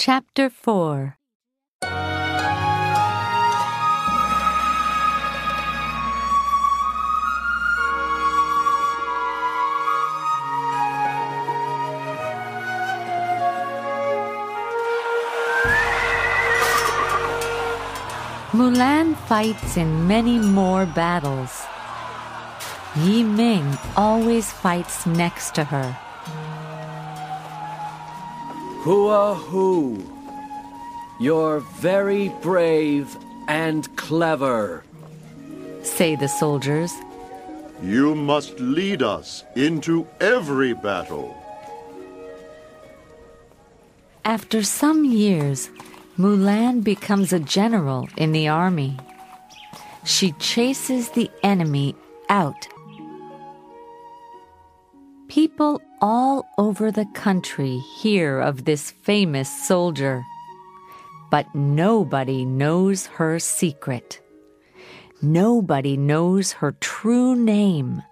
Chapter 4 Mulan fights in many more battles. Yi Ming always fights next to her. Hua Hu, you're very brave and clever. Say the soldiers. You must lead us into every battle. After some years, Mulan becomes a general in the army. She chases the enemy out. People all over the country hear of this famous soldier, but nobody knows her secret. Nobody knows her true name,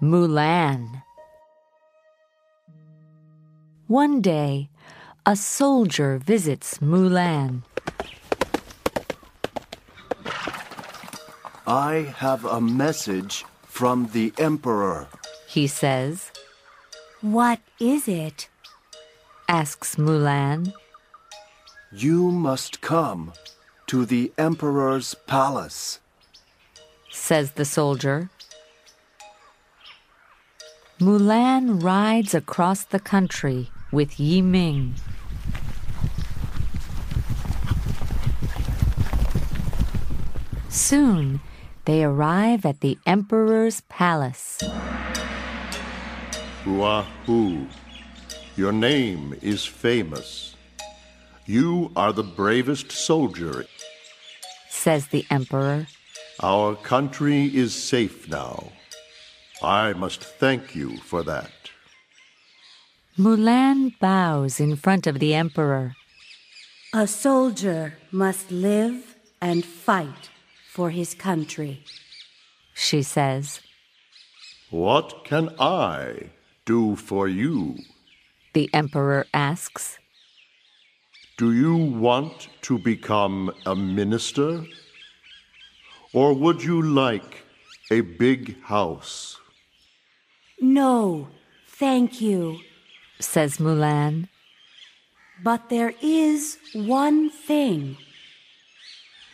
Mulan. One day, a soldier visits Mulan. I have a message from the Emperor. He says, What is it? asks Mulan. You must come to the Emperor's palace. says the soldier. Mulan rides across the country with Yi Ming. Soon they arrive at the emperor's palace. Hua Hu, your name is famous. You are the bravest soldier. Says the emperor. Our country is safe now. I must thank you for that. Mulan bows in front of the emperor. A soldier must live and fight for his country. She says. What can I do for you? The emperor asks. Do you want to become a minister? Or would you like a big house? No, thank you. Says Mulan. But there is one thing.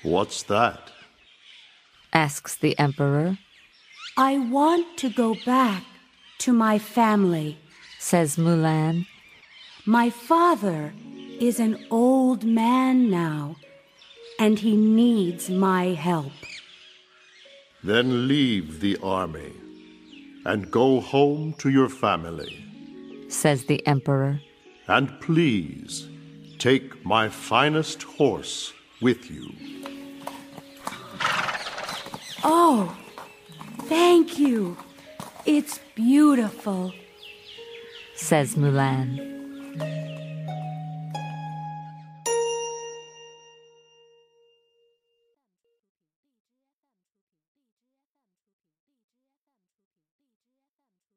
What's that? Asks the emperor. I want to go back to my family. Says Mulan. My father is an old man now, and he needs my help. Then leave the army and go home to your family. Says the emperor. And please take my finest horse with you. Oh, thank you. It's beautiful, says Mulan.